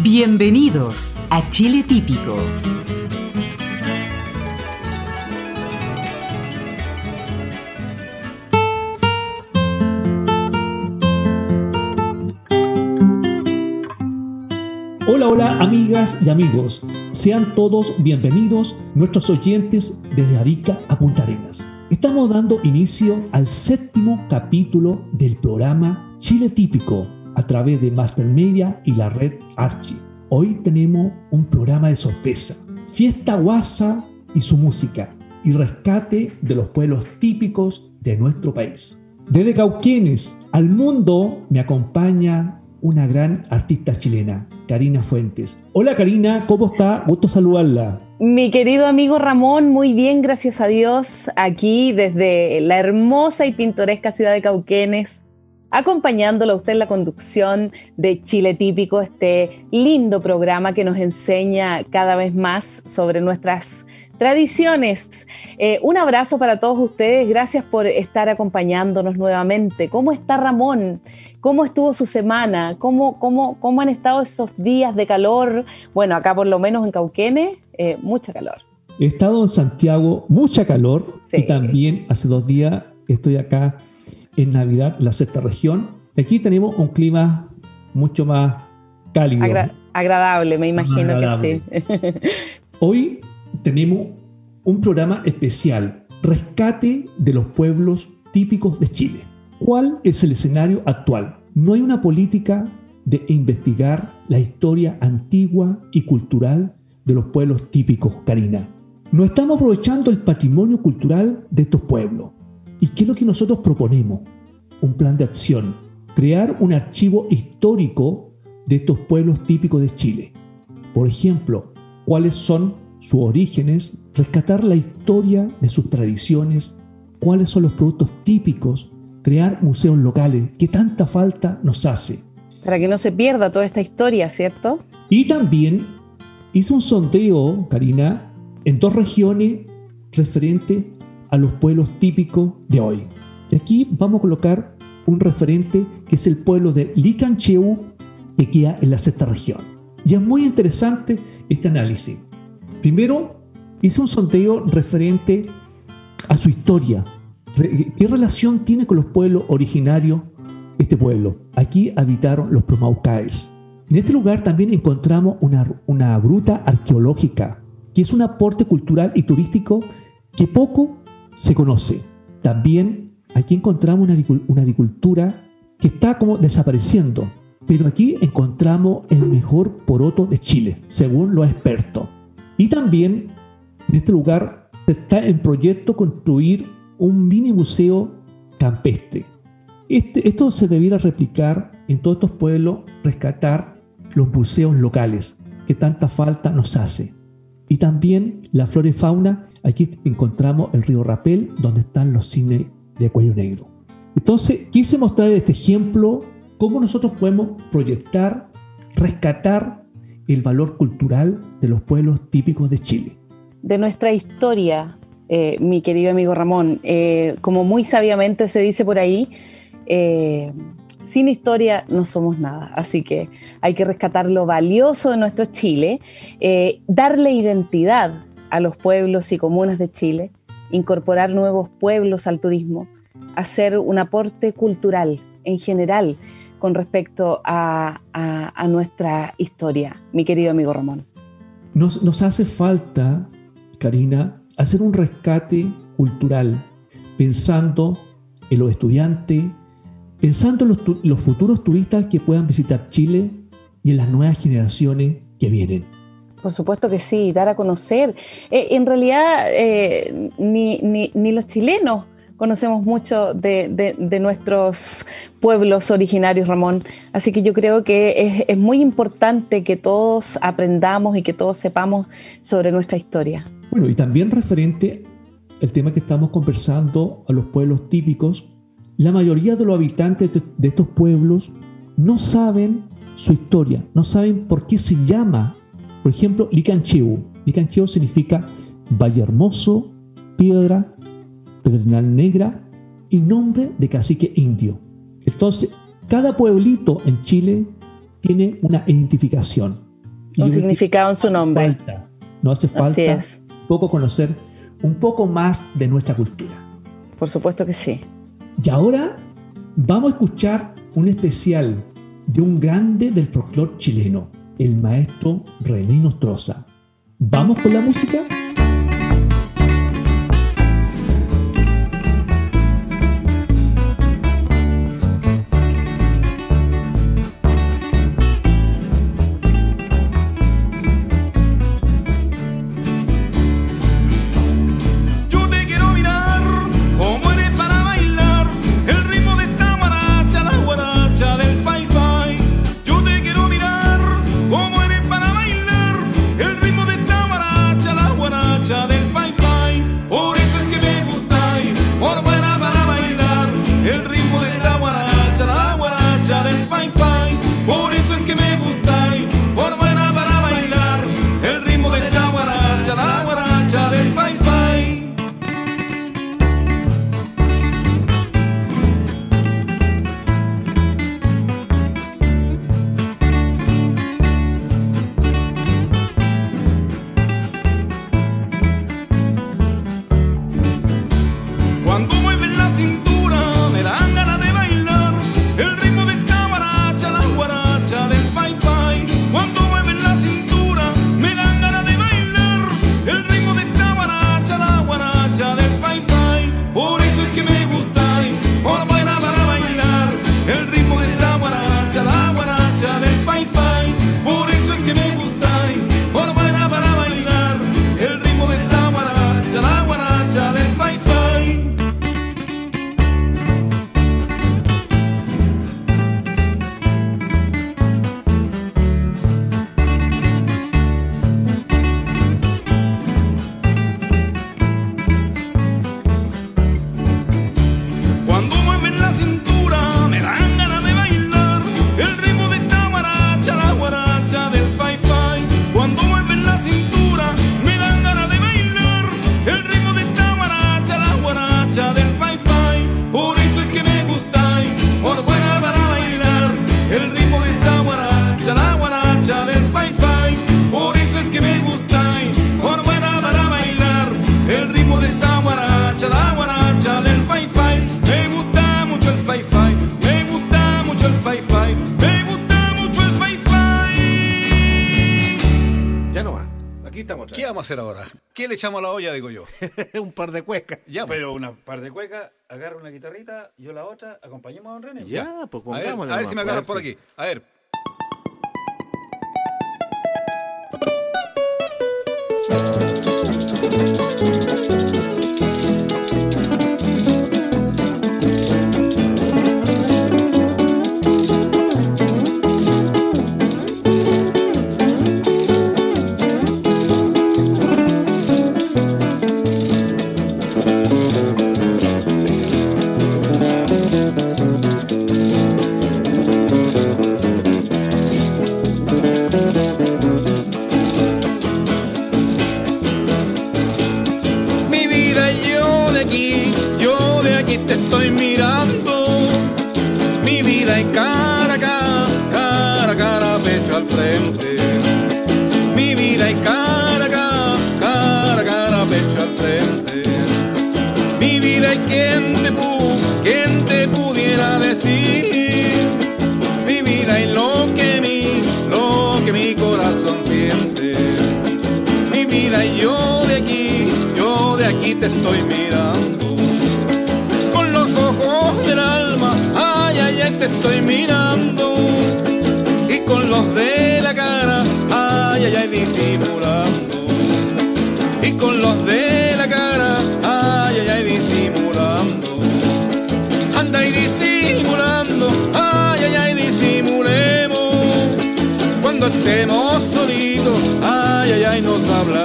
Bienvenidos a Chile Típico. Hola, hola amigas y amigos. Sean todos bienvenidos nuestros oyentes desde Arica a Punta Arenas. Estamos dando inicio al séptimo capítulo del programa Chile Típico a través de Master Media y la red Archie. Hoy tenemos un programa de sorpresa, Fiesta Guasa y su música y rescate de los pueblos típicos de nuestro país. Desde Cauquenes al mundo me acompaña una gran artista chilena, Karina Fuentes. Hola Karina, ¿cómo está? Gusto saludarla. Mi querido amigo Ramón, muy bien, gracias a Dios, aquí desde la hermosa y pintoresca ciudad de Cauquenes, acompañándolo a usted en la conducción de Chile Típico, este lindo programa que nos enseña cada vez más sobre nuestras tradiciones. Eh, un abrazo para todos ustedes, gracias por estar acompañándonos nuevamente. ¿Cómo está Ramón? ¿Cómo estuvo su semana? ¿Cómo, cómo, cómo han estado esos días de calor? Bueno, acá por lo menos en Cauquenes, eh, mucha calor. He estado en Santiago, mucha calor, y también hace dos días estoy acá en Navidad, la sexta región. Aquí tenemos un clima mucho más cálido. agradable, me imagino que sí. Hoy tenemos un programa especial, Rescate de los pueblos típicos de Chile. ¿Cuál es el escenario actual? No hay una política de investigar la historia antigua y cultural de los pueblos típicos, Karina. No estamos aprovechando el patrimonio cultural de estos pueblos. ¿Y qué es lo que nosotros proponemos? Un plan de acción, crear un archivo histórico de estos pueblos típicos de Chile. Por ejemplo, cuáles son sus orígenes, rescatar la historia de sus tradiciones, cuáles son los productos típicos, crear museos locales, que tanta falta nos hace. Para que no se pierda toda esta historia, ¿cierto? Y también hice un sondeo, Karina, en dos regiones referente a los pueblos típicos de hoy. Y aquí vamos a colocar un referente que es el pueblo de Licancheu, que queda en la sexta región. Y es muy interesante este análisis. Primero, hice un sondeo referente a su historia. ¿Qué relación tiene con los pueblos originarios este pueblo? Aquí habitaron los Promaucaes. En este lugar también encontramos una, una gruta arqueológica, que es un aporte cultural y turístico que poco se conoce. También aquí encontramos una, agricultura que está como desapareciendo, pero aquí encontramos el mejor poroto de Chile, según los expertos. Y también en este lugar está en proyecto construir un mini museo campestre. Este, esto se debiera replicar en todos estos pueblos, rescatar los museos locales que tanta falta nos hace. Y también la flora y fauna, aquí encontramos el río Rapel, donde están los cines de cuello negro. Entonces, quise mostrar este ejemplo, cómo nosotros podemos proyectar, rescatar el valor cultural de los pueblos típicos de Chile. De nuestra historia, eh, mi querido amigo Ramón, eh, como muy sabiamente se dice por ahí, eh, sin historia no somos nada, así que hay que rescatar lo valioso de nuestro Chile, eh, darle identidad a los pueblos y comunas de Chile, incorporar nuevos pueblos al turismo, hacer un aporte cultural en general con respecto a, nuestra historia, mi querido amigo Ramón. Nos, nos hace falta, Karina, hacer un rescate cultural, pensando en los estudiantes, pensando en los, futuros turistas que puedan visitar Chile y en las nuevas generaciones que vienen. Por supuesto que sí, dar a conocer. Eh, en realidad, eh, ni, los chilenos conocemos mucho de, nuestros pueblos originarios, Ramón. Así que yo creo que es, muy importante que todos aprendamos y que todos sepamos sobre nuestra historia. Bueno, y también referente al tema que estamos conversando a los pueblos típicos, la mayoría de los habitantes de estos pueblos no saben su historia, no saben por qué se llama, por ejemplo, Licancheu. Licancheu significa Valle Hermoso, Piedra, Pedernal Negra y nombre de cacique indio. Entonces, cada pueblito en Chile tiene una identificación. Un significado en su nombre. no hace falta poco conocer un poco más de nuestra cultura. Por supuesto que sí. Y ahora vamos a escuchar un especial de un grande del folclore chileno, el maestro René Nostroza. ¿Vamos con la música? Echamos a la olla, digo yo. un par de cuecas. Ya, pero una par de cuecas, agarra una guitarrita, yo la otra, acompañemos a don René. Ya, pues pongámosla. A ver, si me agarras por aquí. A ver. Cuando estemos solitos, ay, ay, ay, nos hablaremos.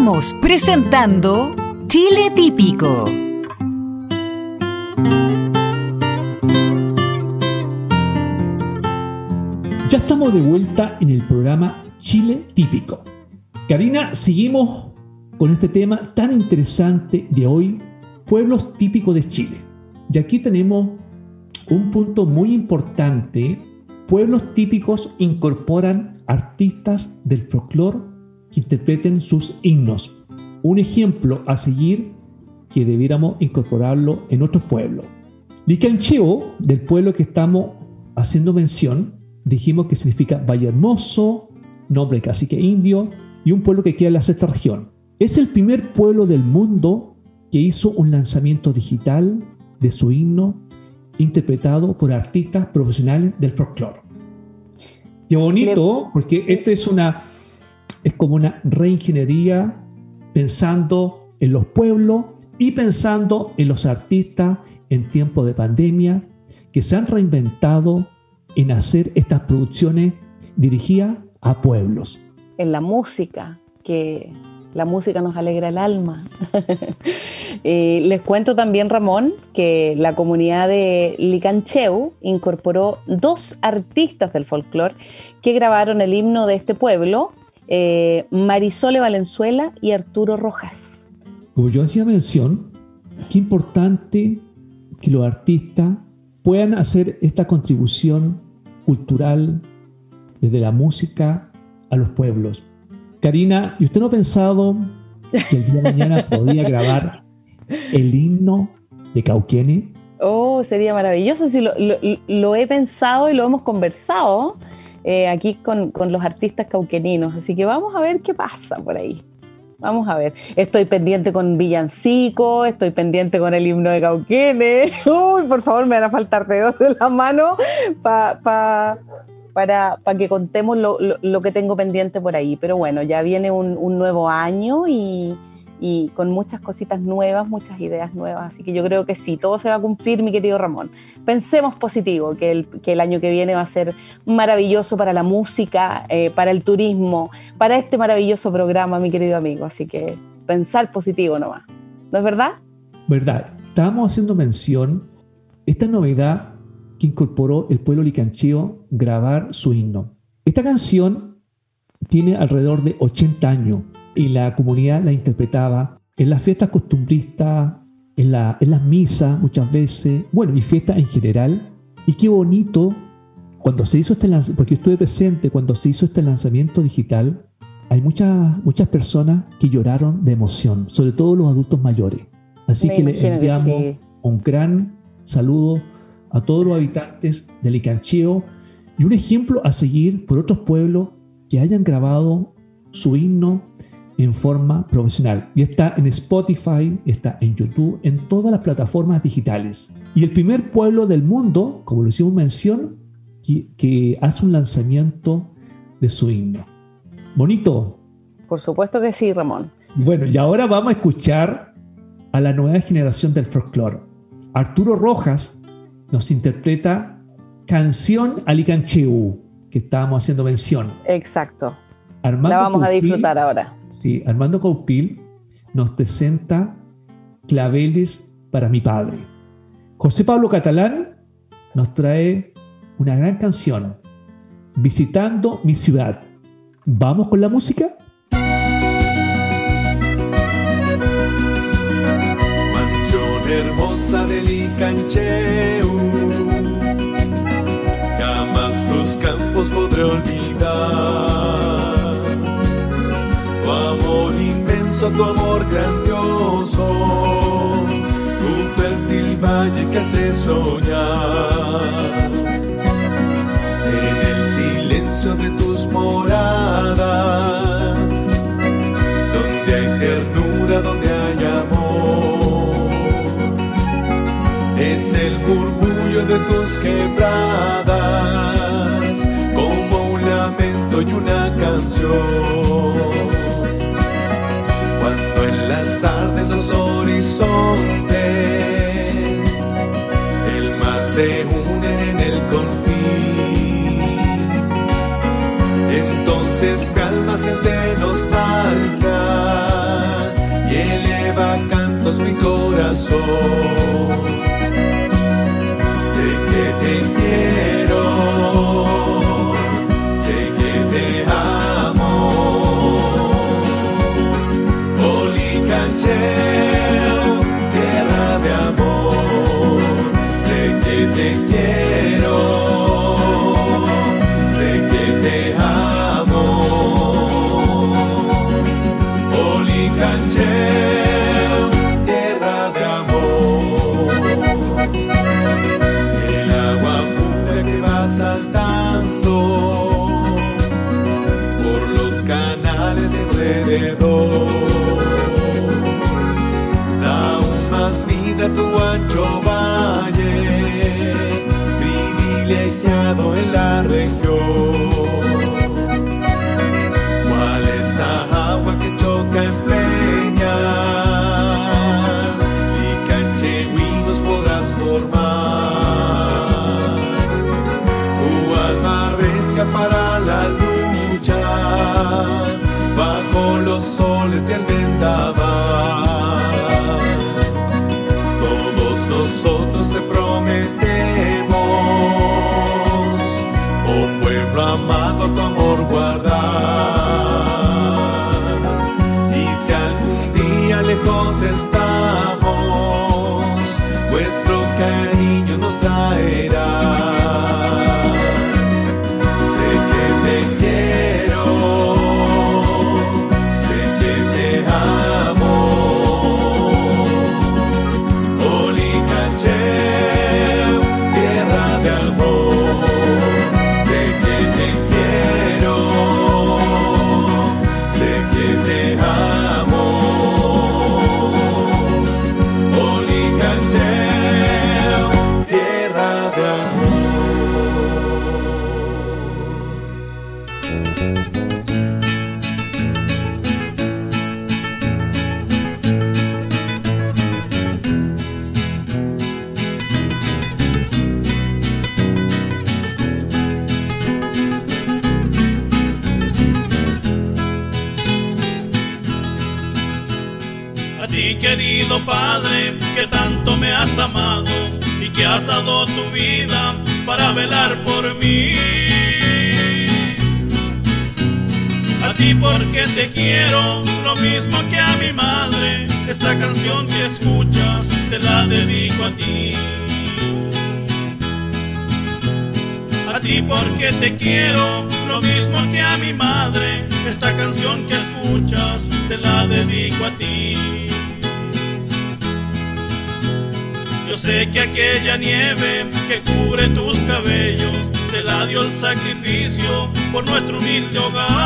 Estamos presentando Chile Típico. Ya estamos de vuelta en el programa Chile Típico. Karina, seguimos con este tema tan interesante de hoy, pueblos típicos de Chile. Y aquí tenemos un punto muy importante. Pueblos típicos incorporan artistas del folclore que interpreten sus himnos. Un ejemplo a seguir que debiéramos incorporarlo en otros pueblos. Licancheo, del pueblo que estamos haciendo mención, dijimos que significa Valle Hermoso, nombre cacique indio, y un pueblo que queda en la sexta región. Es el primer pueblo del mundo que hizo un lanzamiento digital de su himno interpretado por artistas profesionales del folclore. Qué bonito, porque esto es una es como una reingeniería pensando en los pueblos y pensando en los artistas en tiempos de pandemia que se han reinventado en hacer estas producciones dirigidas a pueblos. En la música, que la música nos alegra el alma. Eh, les cuento también, Ramón, que la comunidad de Licancheu incorporó dos artistas del folclore que grabaron el himno de este pueblo, eh, Marisole Valenzuela y Arturo Rojas. como yo hacía mención, qué importante que los artistas puedan hacer esta contribución cultural desde la música a los pueblos. Karina, ¿y usted no ha pensado que el día de mañana podría grabar el himno de Cauquene? Oh, sería maravilloso. Sí, lo, he pensado y lo hemos conversado eh, aquí con, con, los artistas cauqueninos. Así que vamos a ver qué pasa por ahí. Vamos a ver. Estoy pendiente con Villancico, estoy pendiente con el himno de Cauquene. Uy, por favor, me van a faltar dedos de la mano para, para, que contemos lo, que tengo pendiente por ahí. Pero bueno, ya viene un nuevo año y, y con muchas cositas nuevas, muchas ideas nuevas. Así que yo creo que sí, todo se va a cumplir, mi querido Ramón. Pensemos positivo, que el, que el año que viene va a ser maravilloso para la música, eh, para el turismo, para este maravilloso programa, mi querido amigo. Así que pensar positivo nomás. ¿No es verdad? Verdad. Estábamos haciendo mención esta novedad que incorporó el pueblo licancheo grabar su himno. Esta canción tiene alrededor de 80 años y la comunidad la interpretaba en las fiestas costumbristas, en, la, en las misas muchas veces, bueno, y fiestas en general. Y qué bonito cuando se hizo este lanzamiento, porque estuve presente cuando se hizo este lanzamiento digital, hay muchas, muchas personas que lloraron de emoción, sobre todo los adultos mayores. Así que le enviamos un gran saludo a todos los habitantes del Icancheo y un ejemplo a seguir por otros pueblos que hayan grabado su himno en forma profesional. Y está en Spotify, está en YouTube, en todas las plataformas digitales. Y el primer pueblo del mundo, como lo hicimos mención, que, hace un lanzamiento de su himno. Bonito. Por supuesto que sí, Ramón. Bueno, y ahora vamos a escuchar a la nueva generación del folclore. Arturo Rojas nos interpreta Canción Alicancheu, que estábamos haciendo mención. Exacto. la vamos a disfrutar ahora. Sí, Armando Caupil nos presenta Claveles para mi padre. José Pablo Catalán nos trae una gran canción, Visitando mi ciudad. ¿Vamos con la música? Mansión hermosa del Icancheu, jamás tus campos podré olvidar tu amor grandioso, tu fértil valle que hace soñar. En el silencio de tus moradas, donde hay ternura, donde hay amor, es el murmullo de tus quebradas, como un lamento y una canción soul. se apaga. Que cubre tus cabellos te la dio el sacrificio por nuestro humilde hogar.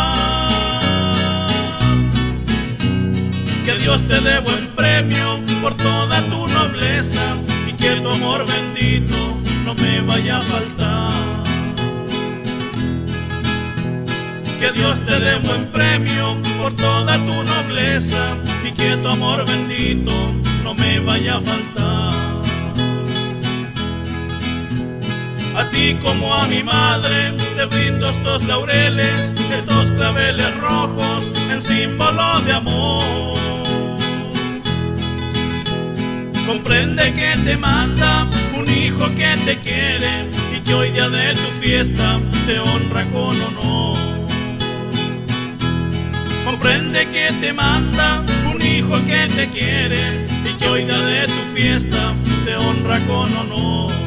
Que Dios te dé buen premio por toda tu nobleza y que tu amor bendito no me vaya a faltar. Que Dios te dé buen premio por toda tu nobleza y que tu amor bendito no me vaya a faltar. A ti como a mi madre te brindo estos laureles, estos claveles rojos en símbolo de amor. Comprende que te manda un hijo que te quiere y que hoy día de tu fiesta te honra con honor. Comprende que te manda un hijo que te quiere y que hoy día de tu fiesta te honra con honor.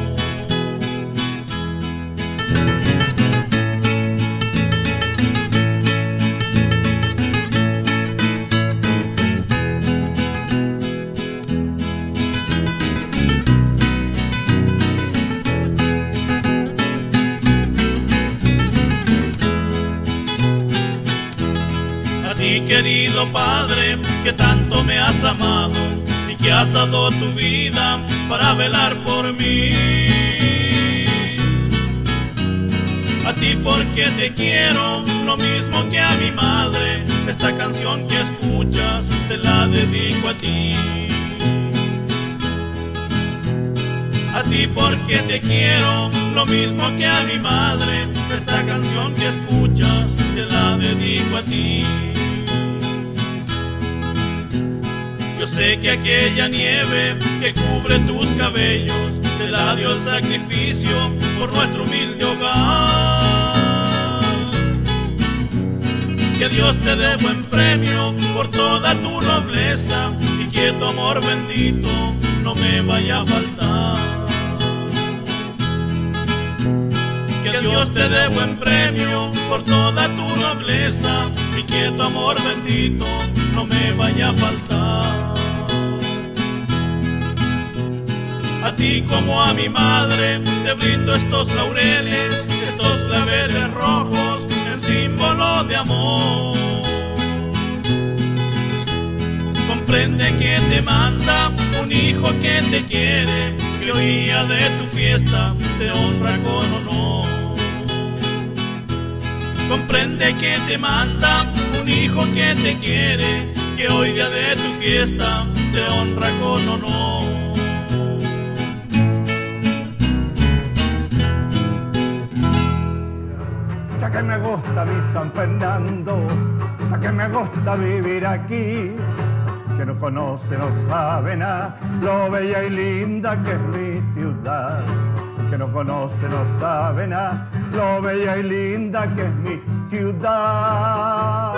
Que tanto me has amado y que has dado tu vida para velar por mí. A ti porque te quiero, lo mismo que a mi madre, esta canción que escuchas te la dedico a ti. A ti porque te quiero, lo mismo que a mi madre, esta canción que escuchas te la dedico a ti. Sé que aquella nieve que cubre tus cabellos te la dio el sacrificio por nuestro humilde hogar. Que Dios te dé buen premio por toda tu nobleza y que tu amor bendito no me vaya a faltar. Que Dios te dé buen premio por toda tu nobleza y que tu amor bendito no me vaya a faltar. A ti como a mi madre te brindo estos laureles, estos claveles rojos en símbolo de amor. Comprende que te manda un hijo que te quiere, que hoy día de tu fiesta te honra con honor. Comprende que te manda un hijo que te quiere, que hoy día de tu fiesta te honra con honor. Ya que me gusta mi San Fernando, ya que me gusta vivir aquí, que no conoce no sabe nada, lo bella y linda que es mi ciudad. Que no conoce no sabe nada, lo bella y linda que es mi ciudad.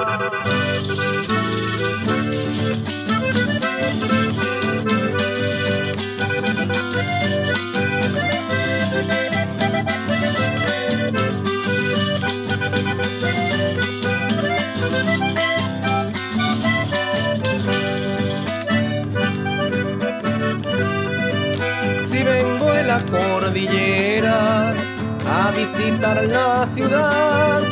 A visitar la ciudad,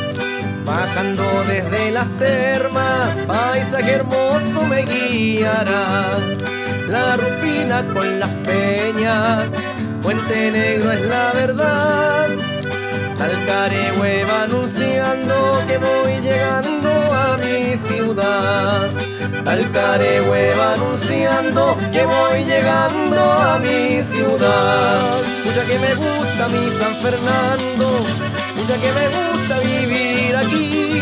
bajando desde las termas, paisaje hermoso me guiará. La rufina con las peñas, Puente Negro es la verdad. Talcaregüe va anunciando que voy llegando a mi ciudad. Talcaregüe va anunciando que voy llegando a mi ciudad. Mucha que me gusta mi San Fernando, mucha que me gusta vivir aquí.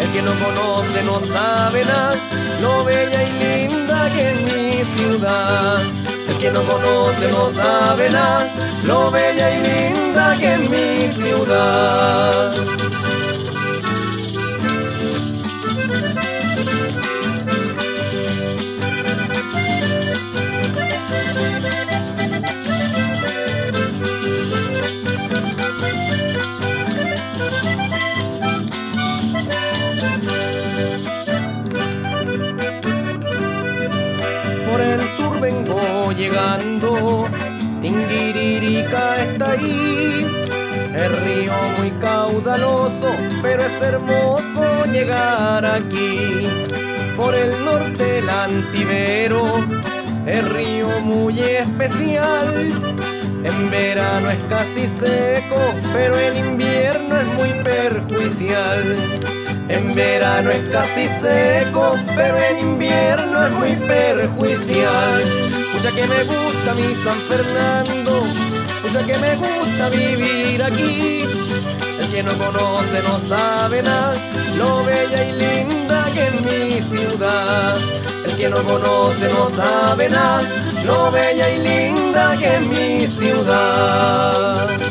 El que no conoce no sabe nada, lo bella y linda que es mi ciudad. El que no conoce no sabe nada, lo bella y linda que es mi ciudad. Llegando, Tinguiririca está ahí. El río muy caudaloso, pero es hermoso llegar aquí. Por el norte el antivero, el río muy especial. En verano es casi seco, pero en invierno es muy perjudicial. En verano es casi seco, pero en invierno es muy perjudicial. Mucha que me gusta mi San Fernando, mucha que me gusta vivir aquí. El que no conoce no sabe nada, lo bella y linda que es mi ciudad. El que no conoce no sabe nada, lo bella y linda que es mi ciudad.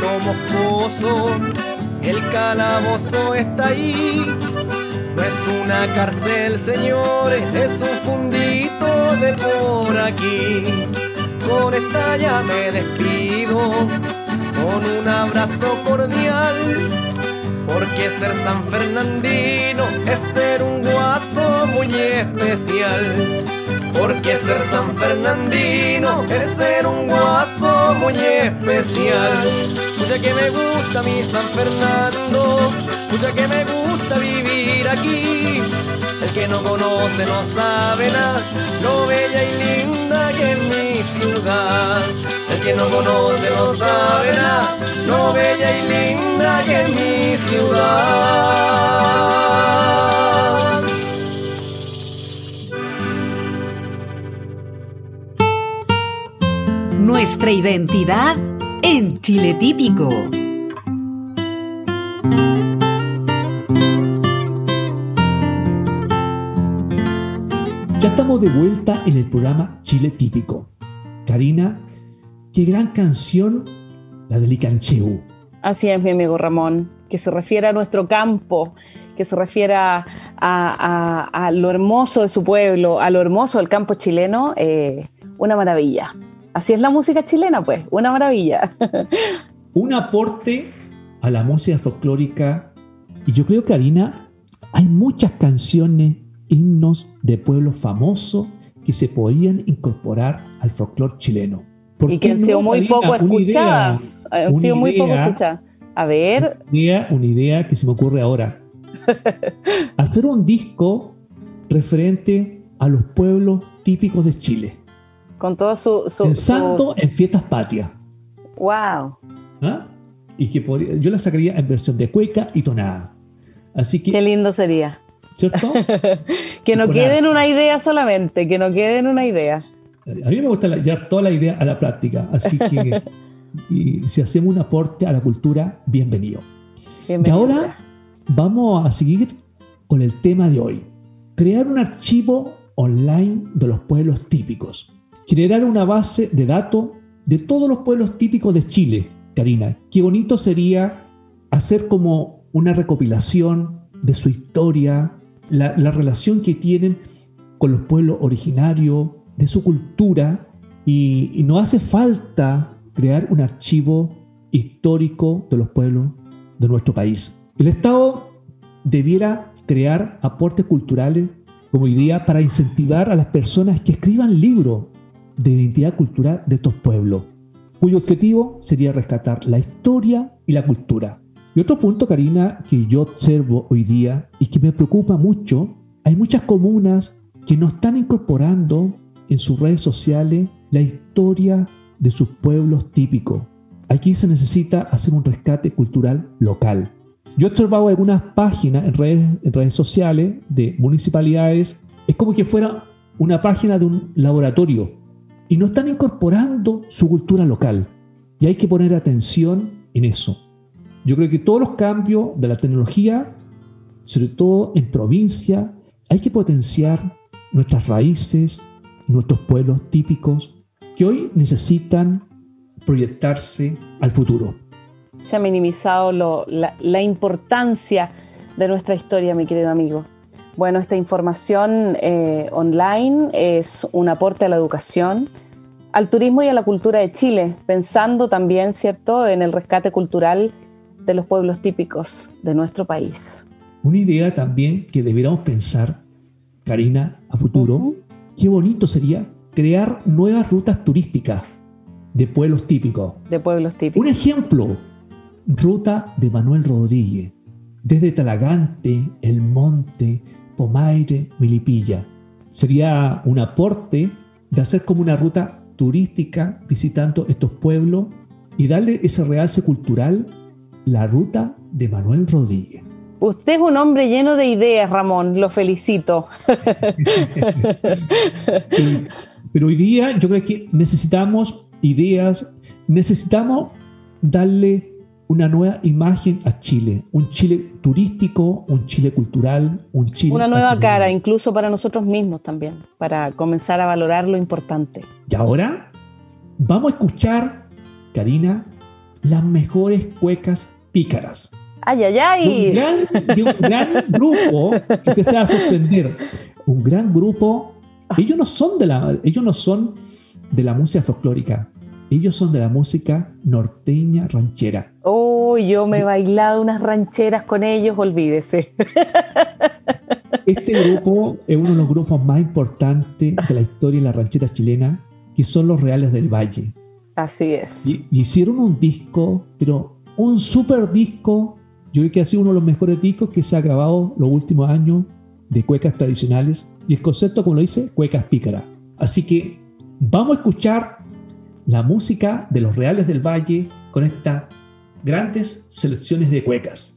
Vengo de lo moscoso, el calabozo está ahí. No es una cárcel, señores, es un fundito de por aquí. Con esta ya me despido, con un abrazo cordial. Porque ser San Fernandino es ser un guaso muy especial. Porque ser San Fernandino es ser un guaso muy especial. Mucha que me gusta mi San Fernando, mucha que me gusta vivir aquí. El que no conoce no sabe nada, lo bella y linda que es mi ciudad. El que no conoce no sabe nada, lo bella y linda que es mi ciudad. Nuestra identidad en Chile Típico. Ya estamos de vuelta en el programa Chile Típico. Karina, qué gran canción la del Icancheu. Así es, mi amigo Ramón, que se refiere a nuestro campo, que se refiere a, a- a lo hermoso de su pueblo, a lo hermoso del campo chileno, eh, una maravilla. Así es la música chilena, pues, una maravilla. Un aporte a la música folclórica. Y yo creo, Karina, hay muchas canciones, himnos de pueblos famosos que se podrían incorporar al folclore chileno. ¿Por y que han no, sido muy Karina? poco idea, escuchadas. Han sido muy poco escuchadas. A ver, Una idea, una idea que se me ocurre ahora. Hacer un disco referente a los pueblos típicos de Chile, con todo su... su pensando sus- en fiestas patrias. ¡Wow! ¿ah? Y que podría- yo la sacaría en versión de cueca y tonada. Así Qué que, lindo sería. ¿cierto? Que no quede en una idea solamente, que no quede en una idea. A mí me gusta llevar toda la idea a la práctica. Así que, y si hacemos un aporte a la cultura, bienvenido. Y Bienvenido ahora sea. vamos a seguir con el tema de hoy. Crear un archivo online de los pueblos típicos. Generar una base de datos de todos los pueblos típicos de Chile. Karina, qué bonito sería hacer como una recopilación de su historia, la, la relación que tienen con los pueblos originarios, de su cultura, y, y no hace falta crear un archivo histórico de los pueblos de nuestro país. El Estado debiera crear aportes culturales como idea para incentivar a las personas que escriban libros de identidad cultural de estos pueblos, cuyo objetivo sería rescatar la historia y la cultura. Y otro punto, Karina, que yo observo hoy día y que me preocupa mucho, hay muchas comunas que no están incorporando en sus redes sociales la historia de sus pueblos típicos. Aquí se necesita hacer un rescate cultural local. Yo he observado algunas páginas en redes, en redes sociales de municipalidades, es como que fuera una página de un laboratorio y no están incorporando su cultura local. Y hay que poner atención en eso. Yo creo que todos los cambios de la tecnología, sobre todo en provincia, hay que potenciar nuestras raíces, nuestros pueblos típicos, que hoy necesitan proyectarse al futuro. Se ha minimizado la, la, importancia de nuestra historia, mi querido amigo. Bueno, esta información eh, online es un aporte a la educación, al turismo y a la cultura de Chile, pensando también, ¿cierto?, en el rescate cultural de los pueblos típicos de nuestro país. Una idea también que debiéramos pensar, Karina, a futuro, qué bonito sería crear nuevas rutas turísticas de pueblos típicos. De pueblos típicos. Un ejemplo, ruta de Manuel Rodríguez, desde Talagante, El Monte, Pomaire, Milipilla. Sería un aporte de hacer como una ruta turística visitando estos pueblos y darle ese realce cultural, la ruta de Manuel Rodríguez. Usted es un hombre lleno de ideas, Ramón, lo felicito. Pero hoy día yo creo que necesitamos ideas, necesitamos darle una nueva imagen a Chile, un Chile turístico, un Chile cultural, un Chile... Una nueva cara, incluso para nosotros mismos también, para comenzar a valorar lo importante. Y ahora vamos a escuchar, Karina, las mejores cuecas pícaras. ¡Ay, ay, ay! De un gran, grupo que te se va a sorprender. Un gran grupo. Ellos no son de la, ellos no son de la música folclórica. Ellos son de la música norteña ranchera. Oh, yo me he bailado unas rancheras con ellos, olvídese. Este grupo es uno de los grupos más importantes de la historia de la ranchera chilena, que son los Reales del Valle. Así es. Y, hicieron un disco, pero un super disco yo creo que ha sido uno de los mejores discos que se ha grabado los últimos años de cuecas tradicionales y el concepto, como lo dice, cuecas pícaras. Así que vamos a escuchar la música de los Reales del Valle con estas grandes selecciones de cuecas.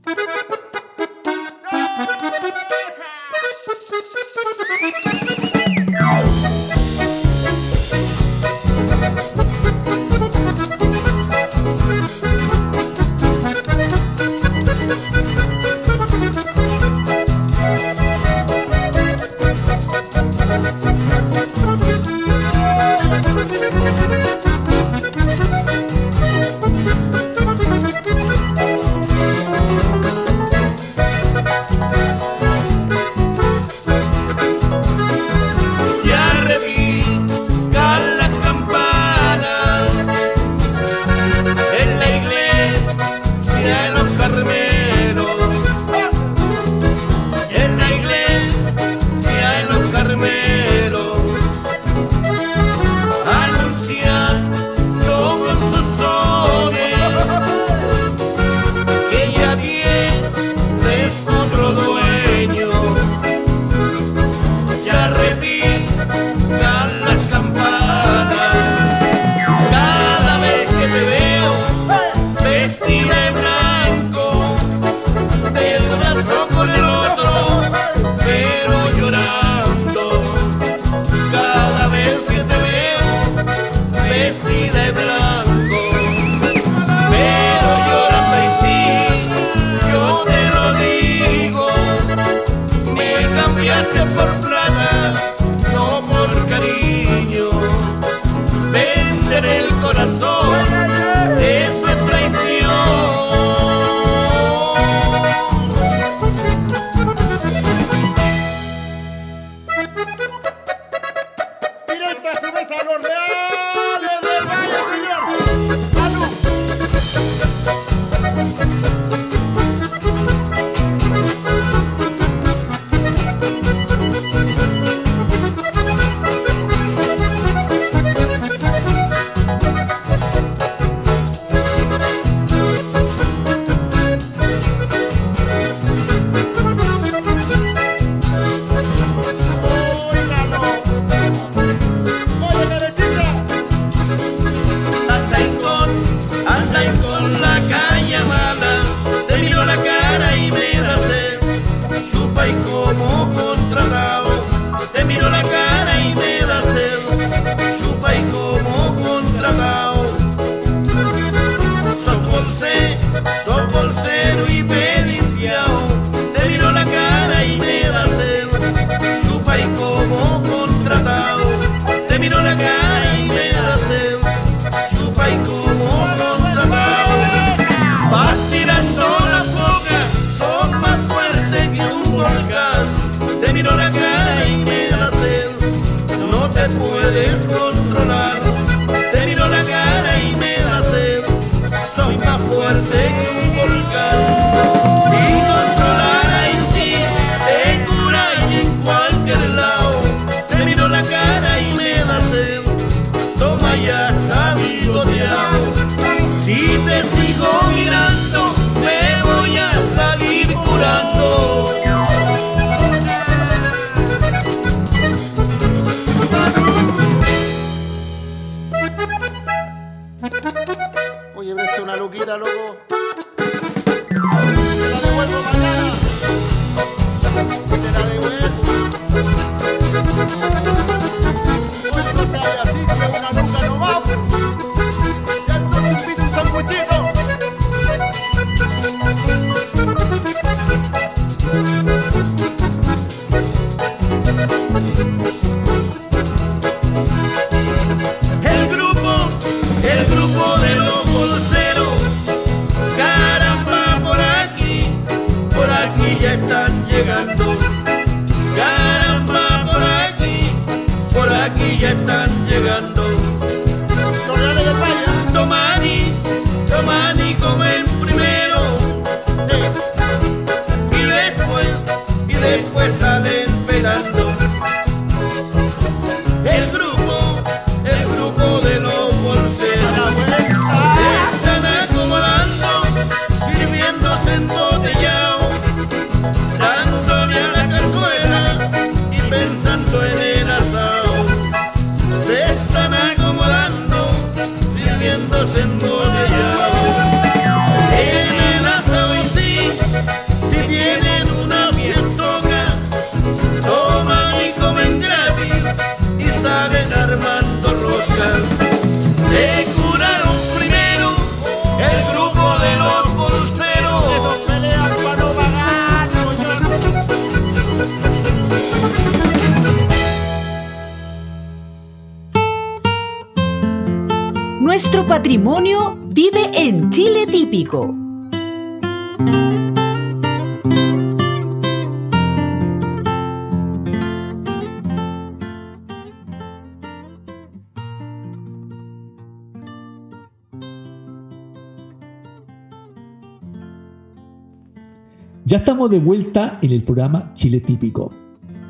Ya estamos de vuelta en el programa Chile Típico.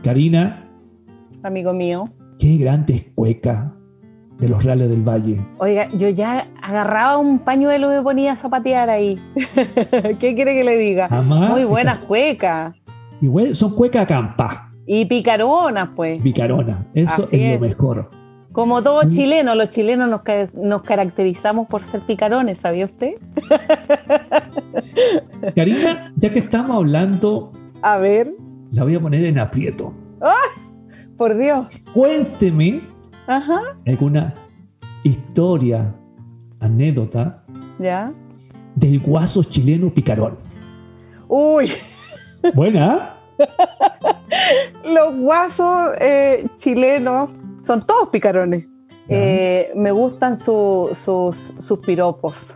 Karina, Amigo mío. qué grande cueca de los Reales del Valle. Oiga, yo ya agarraba un pañuelo y me ponía a zapatear ahí. ¿Qué quiere que le diga? Muy buenas cuecas. Y son cueca acampa, Y picaronas, pues. picarona. Eso es, es. lo mejor. Como Mm. todos chilenos, los chilenos nos caracterizamos por ser picarones, ¿sabía usted? Karina, ya que estamos hablando, A ver, la voy a poner en aprieto. por Dios. Cuénteme Ajá, alguna historia, anécdota ya. del guaso chileno picarón. Uy, Buena. los guasos eh, chilenos son todos picarones. Eh, me gustan su- sus, sus piropos.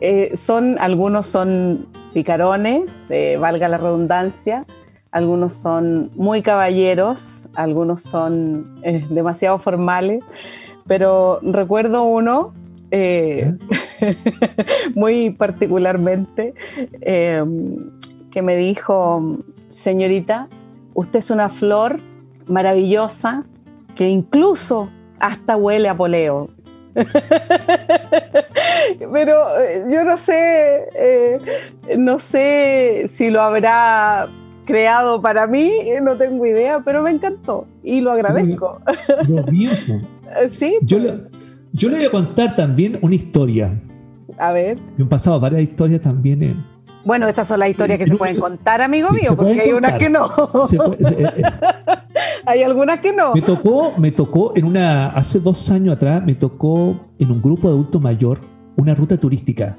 Eh, son, algunos son picarones, eh, valga la redundancia, algunos son muy caballeros, algunos son eh, demasiado formales, pero recuerdo uno muy particularmente eh, que me dijo, señorita, usted es una flor maravillosa que incluso hasta huele a poleo. Pero eh, yo no sé, eh, no sé si lo habrá creado para mí, eh, no tengo idea, pero me encantó y lo agradezco. Eh, Sí, Yo, le- yo le voy a contar también una historia. a ver. Me han pasado varias historias también. en- Bueno, estas son las historias que se pueden contar, amigo mío, porque hay unas que no. se puede- se- eh, eh, hay algunas que no. me tocó, me tocó en una, hace dos años atrás, me tocó en un grupo de adulto mayor una ruta turística.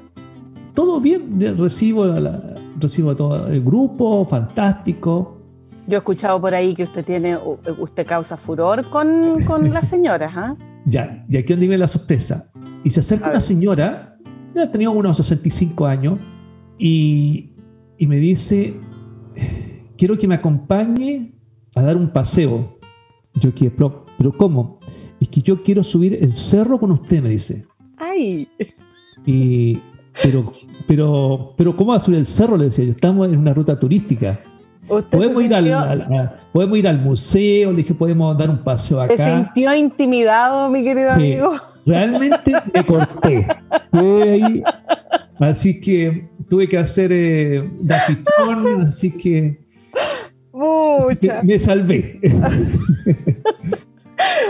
Todo bien, eh, recibo, la- recibo a todo el grupo, fantástico. Yo he escuchado por ahí que usted tiene, u- usted causa furor con, con las señoras, ¿ah? Ya, y aquí donde viene la sorpresa. Y se acerca A una señora, ya tenía unos 65 años, y, y me dice, quiero que me acompañe a dar un paseo. Yo quiero, pero, pero ¿cómo? Es que yo quiero subir el cerro con usted, me dice. Ay, Y, Pero, pero, pero ¿cómo va a subir el cerro? Le decía yo, estamos en una ruta turística. Podemos se ir, al, sintió- al- a- podemos ir al museo, le dije, podemos dar un paseo Se acá. sintió intimidado, mi querido Sí, amigo. realmente me corté. Así que tuve que hacer eh, de así que Mucha. me salvé.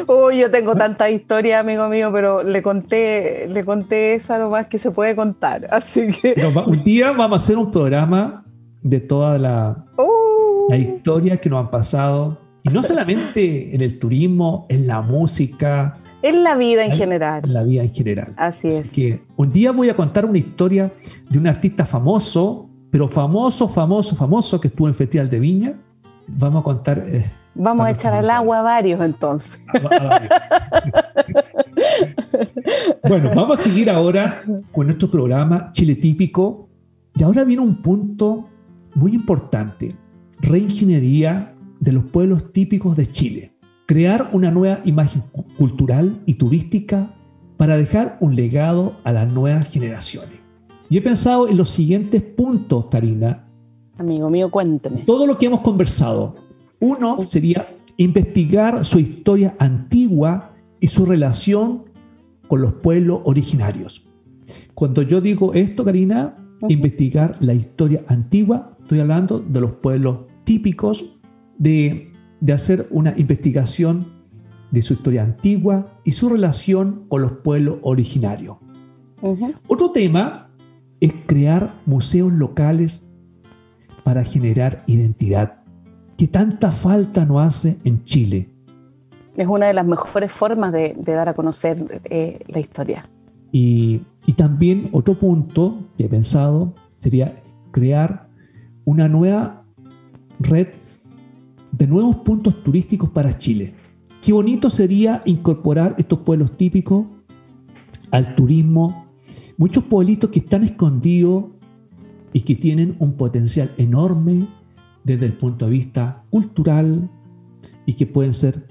Uy, yo tengo tantas historias, amigo mío, pero le conté, le conté esa nomás que se puede contar. Así que. Va- un día vamos a hacer un programa de toda la, Uh, la historia que nos han pasado. Y no solamente en el turismo, en la música, en la vida en general. en la vida en general. Así es. que un día voy a contar una historia de un artista famoso, pero famoso, famoso, famoso, que estuvo en el Festival de Viña. Vamos a contar. eh, Vamos a echar al agua a varios entonces. bueno, vamos a seguir ahora con nuestro programa Chile Típico. Y ahora viene un punto muy importante: reingeniería de los pueblos típicos de Chile. Crear una nueva imagen cu- cultural y turística para dejar un legado a las nuevas generaciones. Y he pensado en los siguientes puntos, Karina, Amigo mío, cuénteme. todo lo que hemos conversado. Uno sería investigar su historia antigua y su relación con los pueblos originarios. Cuando yo digo esto, Karina, investigar la historia antigua, estoy hablando de los pueblos típicos, de, de hacer una investigación de su historia antigua y su relación con los pueblos originarios. Otro tema es crear museos locales para generar identidad, que tanta falta nos hace en Chile. Es una de las mejores formas de, de dar a conocer eh, la historia. Y, y también otro punto que he pensado sería crear una nueva red de nuevos puntos turísticos para Chile. Qué bonito sería incorporar estos pueblos típicos al turismo. Muchos pueblitos que están escondidos y que tienen un potencial enorme desde el punto de vista cultural y que pueden ser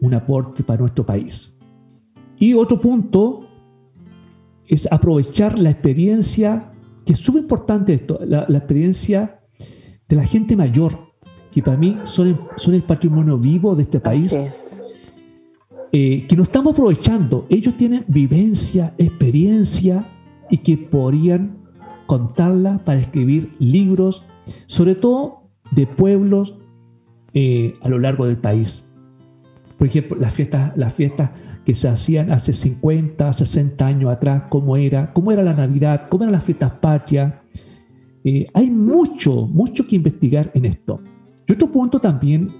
un aporte para nuestro país. Y otro punto es aprovechar la experiencia, que es súper importante esto, la, la experiencia de la gente mayor, que para mí son el, son el patrimonio vivo de este país, Así es. eh, que no estamos aprovechando. Ellos tienen vivencia, experiencia y que podrían contarla para escribir libros, sobre todo de pueblos eh, a lo largo del país. Por ejemplo, las fiestas, las fiestas que se hacían hace 50, 60 años atrás, cómo era, cómo era la Navidad, cómo eran las fiestas patrias. Eh, hay mucho, mucho que investigar en esto. Y otro punto también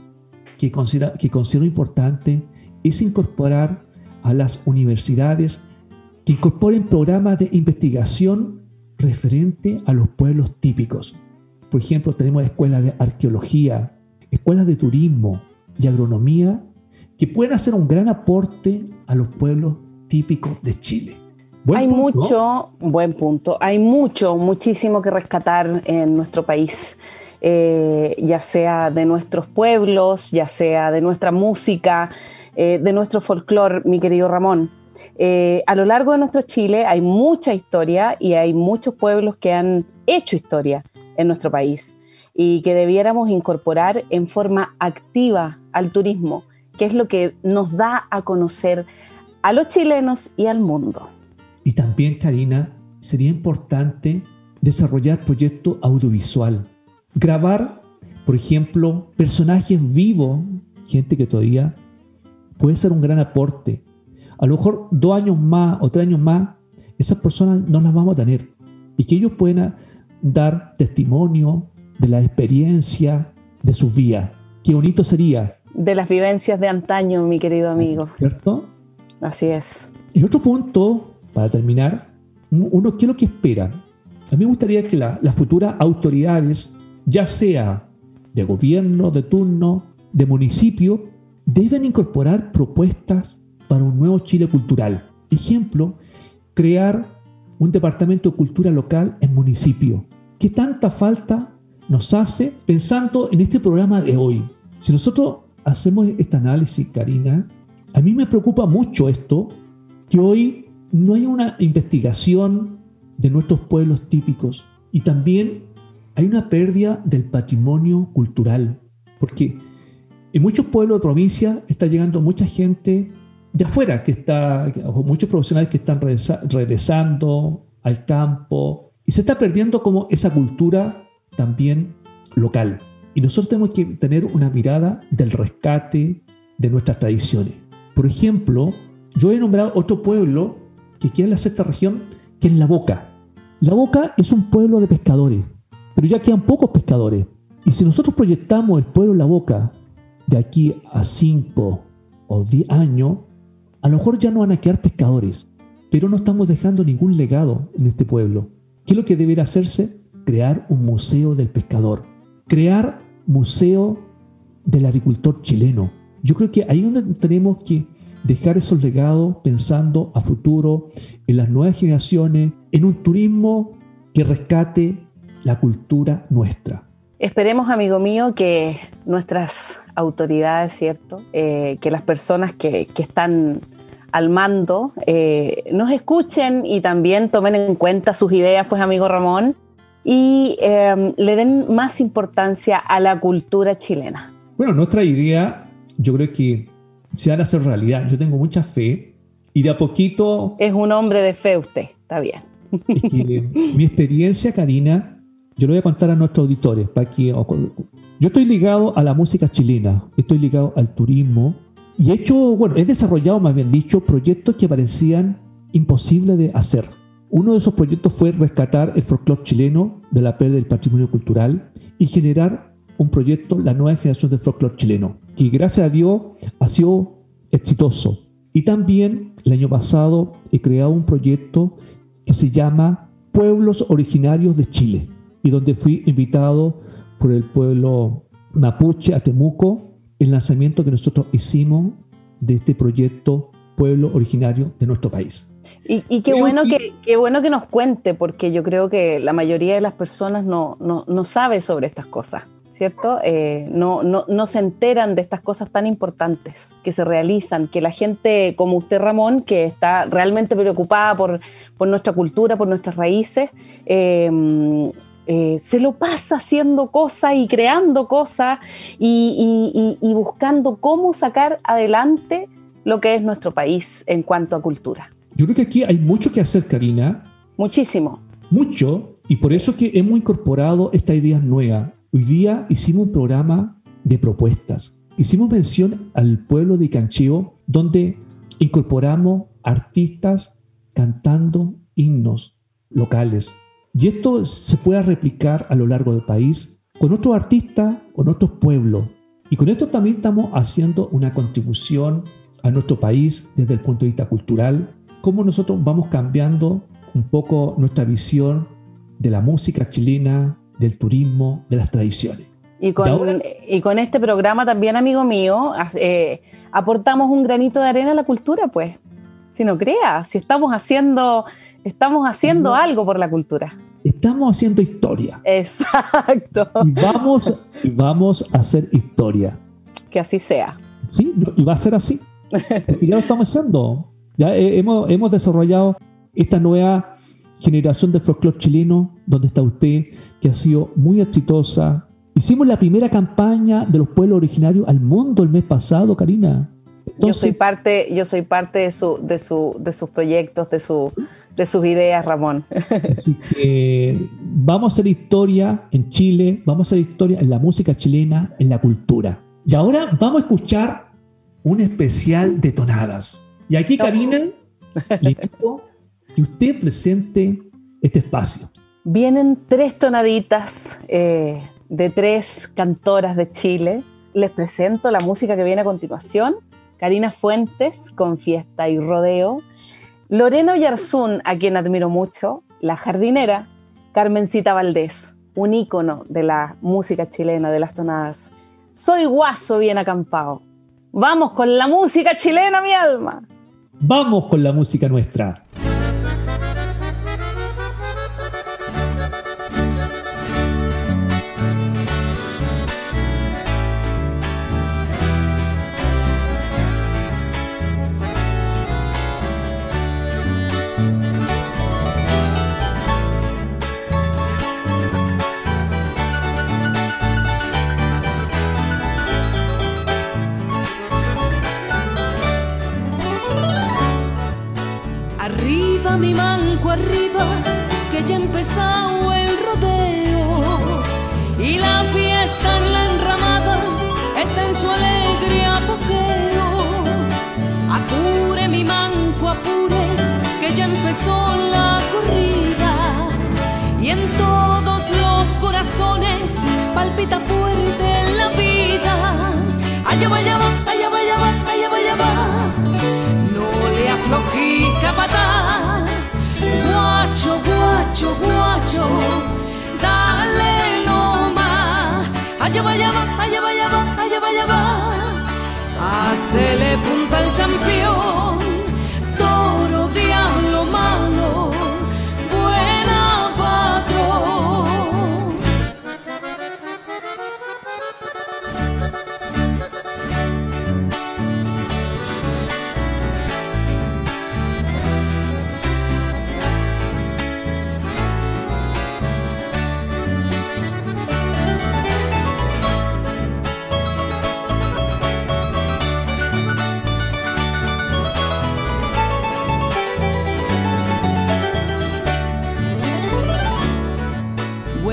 que considero, que considero importante es incorporar a las universidades que incorporen programas de investigación referente a los pueblos típicos. Por ejemplo, tenemos escuelas de arqueología, escuelas de turismo y agronomía que pueden hacer un gran aporte a los pueblos típicos de Chile. Buen Hay punto. mucho, buen punto, hay mucho, muchísimo que rescatar en nuestro país, eh, ya sea de nuestros pueblos, ya sea de nuestra música, eh, de nuestro folclore, mi querido Ramón. Eh, a lo largo de nuestro Chile hay mucha historia y hay muchos pueblos que han hecho historia en nuestro país y que debiéramos incorporar en forma activa al turismo, que es lo que nos da a conocer a los chilenos y al mundo. Y también, Karina, sería importante desarrollar proyectos audiovisual. Grabar, por ejemplo, personajes vivos, gente que todavía puede ser un gran aporte. A lo mejor dos años más o tres años más, esas personas no las vamos a tener. Y que ellos puedan dar testimonio de la experiencia de sus vidas. Qué bonito sería, De las vivencias de antaño, mi querido amigo. ¿cierto? Así es. Y otro punto, para terminar, uno, ¿qué es lo que espera? A mí me gustaría que la- las futuras autoridades, ya sea de gobierno, de turno, de municipio, deben incorporar propuestas para un nuevo Chile cultural. Ejemplo, crear un departamento de cultura local en municipio. ¿Qué tanta falta nos hace pensando en este programa de hoy? Si nosotros hacemos este análisis, Karina, a mí me preocupa mucho esto, que hoy no hay una investigación de nuestros pueblos típicos y también hay una pérdida del patrimonio cultural, porque en muchos pueblos de provincia está llegando mucha gente de afuera, que está, muchos profesionales que están regresando al campo, y se está perdiendo como esa cultura también local. Y nosotros tenemos que tener una mirada del rescate de nuestras tradiciones. Por ejemplo, yo he nombrado otro pueblo que queda en la sexta región, que es La Boca. La Boca es un pueblo de pescadores, pero ya quedan pocos pescadores. Y si nosotros proyectamos el pueblo La Boca de aquí a 5 o 10 años, a lo mejor ya no van a quedar pescadores, pero no estamos dejando ningún legado en este pueblo. ¿Qué es lo que debería hacerse? Crear un museo del pescador, crear museo del agricultor chileno. Yo creo que ahí es donde tenemos que dejar esos legados pensando a futuro, en las nuevas generaciones, en un turismo que rescate la cultura nuestra. Esperemos, amigo mío, que nuestras autoridades, ¿cierto? Eh, que las personas que, que, están al mando eh, nos escuchen y también tomen en cuenta sus ideas, pues, amigo Ramón, y eh, le den más importancia a la cultura chilena. Bueno, nuestra idea, yo creo que se van a hacer realidad. Yo tengo mucha fe y de a poquito... Es un hombre de fe usted, está bien. Es que mi experiencia, Karina, yo lo voy a contar a nuestros auditores. Para que, yo estoy ligado a la música chilena, estoy ligado al turismo y he hecho, bueno, he desarrollado, más bien dicho, proyectos que parecían imposibles de hacer. Uno de esos proyectos fue rescatar el folclore chileno de la pérdida del patrimonio cultural y generar un proyecto, la nueva generación del folclore chileno, que gracias a Dios ha sido exitoso. Y también el año pasado he creado un proyecto que se llama Pueblos Originarios de Chile y donde fui invitado por el pueblo mapuche a Temuco, el lanzamiento que nosotros hicimos de este proyecto Pueblo Originario de nuestro país. Y, qué, bueno que, qué bueno que nos cuente, porque yo creo que la mayoría de las personas no, no, no sabe sobre estas cosas. ¿cierto? Eh, no, no, no, se enteran de estas cosas tan importantes que se realizan, que la gente como usted, Ramón, que está realmente preocupada por, por nuestra cultura, por nuestras raíces, eh, eh, se lo pasa haciendo cosas y creando cosas y, buscando cómo sacar adelante lo que es nuestro país en cuanto a cultura. Yo creo que aquí hay mucho que hacer, Karina. Muchísimo. Mucho, y por eso que hemos incorporado esta idea nueva. Hoy día hicimos un programa de propuestas. Hicimos mención al pueblo de Cancheo, donde incorporamos artistas cantando himnos locales, y esto se puede replicar a lo largo del país con otros artistas, con otros pueblos. Y con esto también estamos haciendo una contribución a nuestro país desde el punto de vista cultural, cómo nosotros vamos cambiando un poco nuestra visión de la música chilena, del turismo, de las tradiciones. Y con, y con este programa también, amigo mío, eh, aportamos un granito de arena a la cultura, pues. Si no crea, si estamos haciendo Estamos haciendo algo por la cultura. Estamos haciendo historia. Exacto. Y vamos, vamos a hacer historia. Que así sea. Sí, y va a ser así. Y ya lo estamos haciendo. Ya hemos, hemos desarrollado esta nueva generación de folclore chileno, donde está usted, que ha sido muy exitosa. Hicimos la primera campaña de los pueblos originarios al mundo el mes pasado, Karina. yo soy parte, yo soy parte de, su, de, su, de sus proyectos, de su, de sus ideas, Ramón. Así que vamos a hacer historia en Chile, vamos a hacer historia en la música chilena, en la cultura. Y ahora vamos a escuchar un especial de tonadas. Y aquí, Karina, le pido que usted presente este espacio. Vienen tres tonaditas eh, de tres cantoras de Chile. Les presento la música que viene a continuación. Karina Fuentes con Fiesta y Rodeo Loreno Yarzún, a quien admiro mucho, la jardinera, Carmencita Valdés, un ícono de la música chilena, de las tonadas. Soy guaso bien acampado. Vamos con la música chilena, mi alma. Vamos con la música nuestra.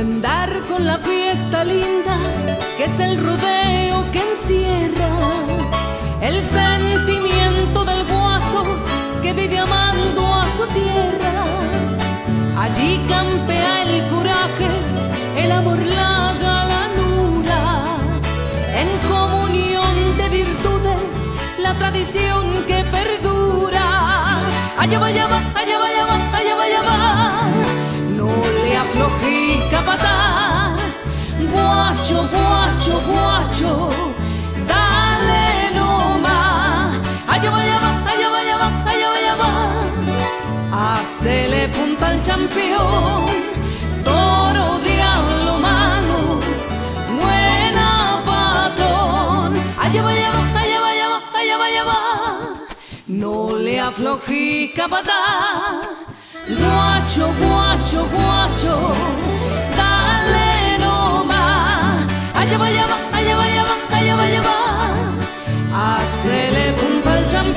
andar con la fiesta linda, que es el rodeo que encierra el sentimiento del guaso que vive amando a su tierra. Allí campea el coraje, el amor, la galanura, en comunión de virtudes, la tradición que perdura. Allá va, allá va. guacho, guacho, guacho, dale nomás. Allá va, allá va, allá va, allá va, allá va, allá. Hacele punta al champión, toro, diablo, mano, buena patrón. Allá va, allá va, allá va, allá va, va. No le aflojí capataz. Guacho, guacho, guacho allá va, allá va, allá va, allá va, allá va. Hacele al champán.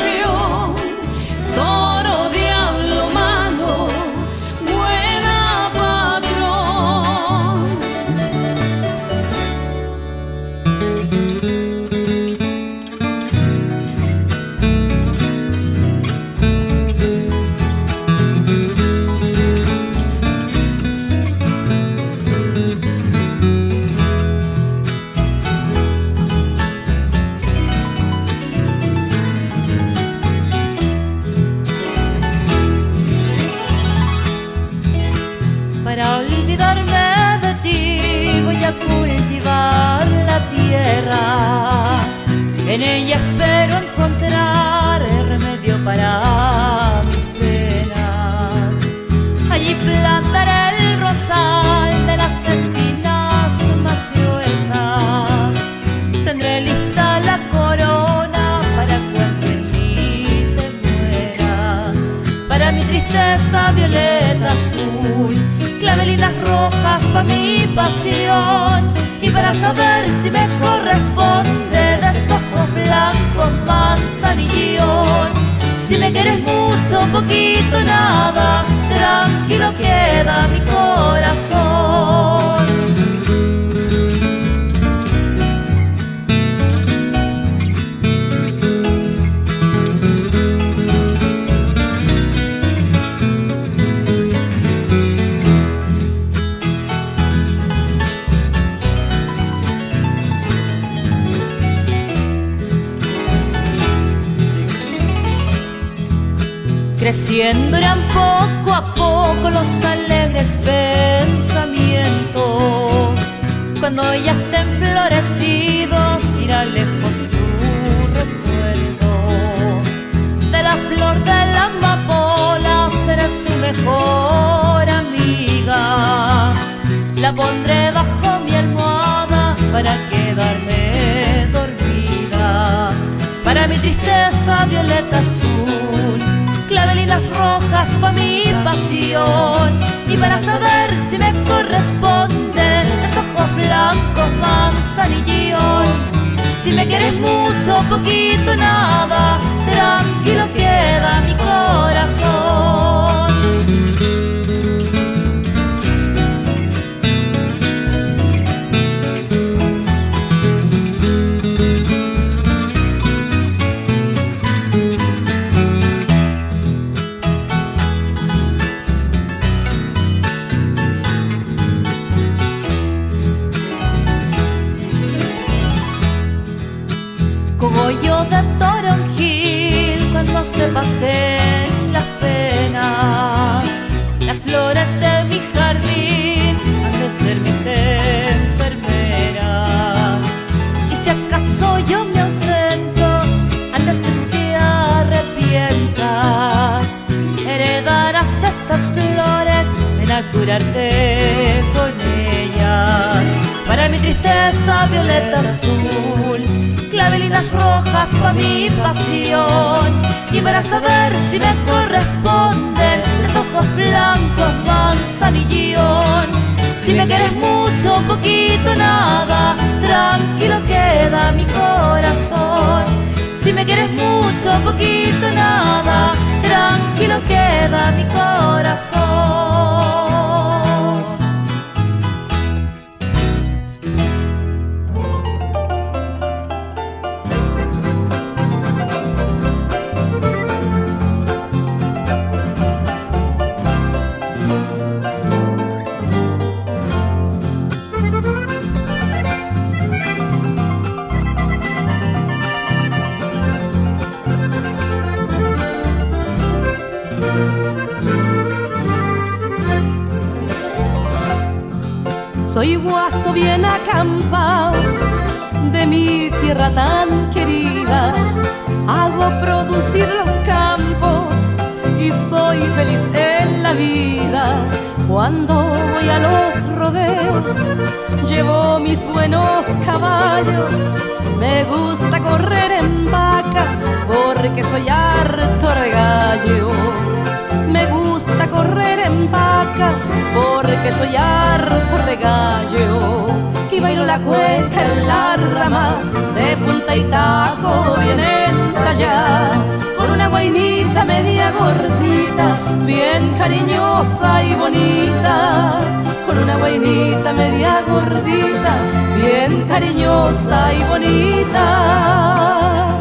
Correr en vaca porque soy harto regallo. Y bailo la cueca en la rama de punta y taco bien entallada. Con una guainita media gordita, bien cariñosa y bonita. Con una guainita media gordita, bien cariñosa y bonita.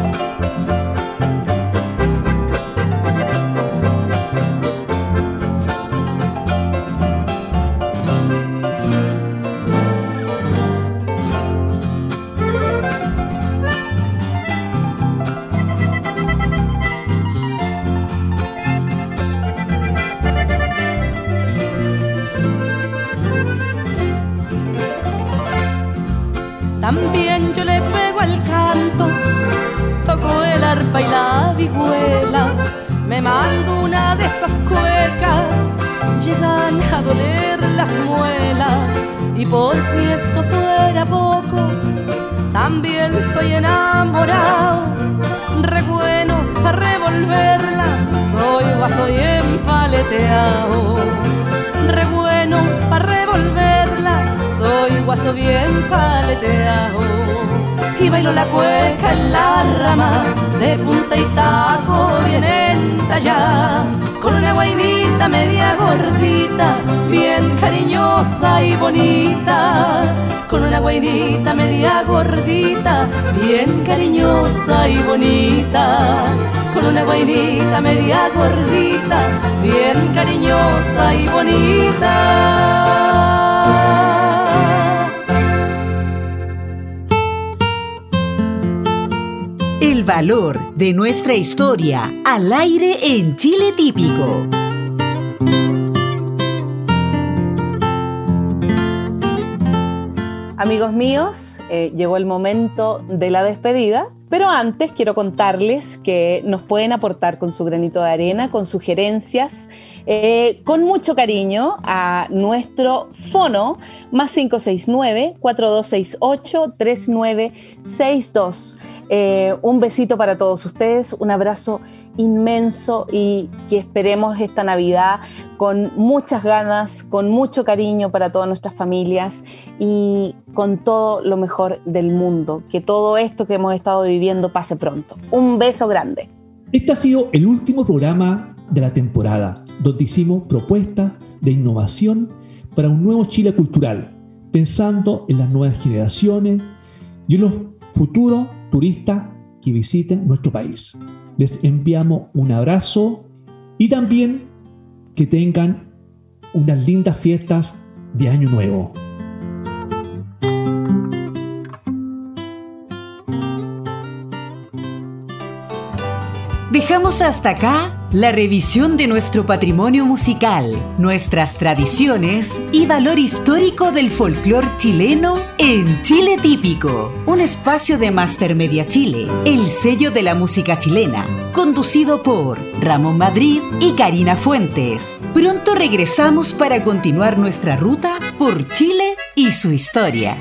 Y por si esto fuera poco, también soy enamorado, re bueno para revolverla, soy guaso y empaleteado, re bueno para revolverla, soy guaso bien paleteado. Y bailo la cueca en la rama de punta y taco bien entallada con una guainita media gordita bien cariñosa y bonita. Con una guainita media gordita bien cariñosa y bonita. Con una guainita media gordita bien cariñosa y bonita El valor de nuestra historia al aire en Chile Típico. Amigos míos, eh, llegó el momento de la despedida, pero antes quiero contarles que nos pueden aportar con su granito de arena, con sugerencias, eh, con mucho cariño a nuestro fono más 569-4268-3962. Eh, un besito para todos ustedes, un abrazo inmenso y que esperemos esta Navidad con muchas ganas, con mucho cariño para todas nuestras familias y con todo lo mejor del mundo. Que todo esto que hemos estado viviendo pase pronto. Un beso grande. Este ha sido el último programa de la temporada, donde hicimos propuestas de innovación para un nuevo Chile cultural, pensando en las nuevas generaciones y en los futuros turistas que visiten nuestro país. Les enviamos un abrazo y también que tengan unas lindas fiestas de Año Nuevo. Dejamos hasta acá la revisión de nuestro patrimonio musical, nuestras tradiciones y valor histórico del folclore chileno en Chile Típico, un espacio de Master Media Chile, el sello de la música chilena, conducido por Ramón Madrid y Karina Fuentes. Pronto regresamos para continuar nuestra ruta por Chile y su historia.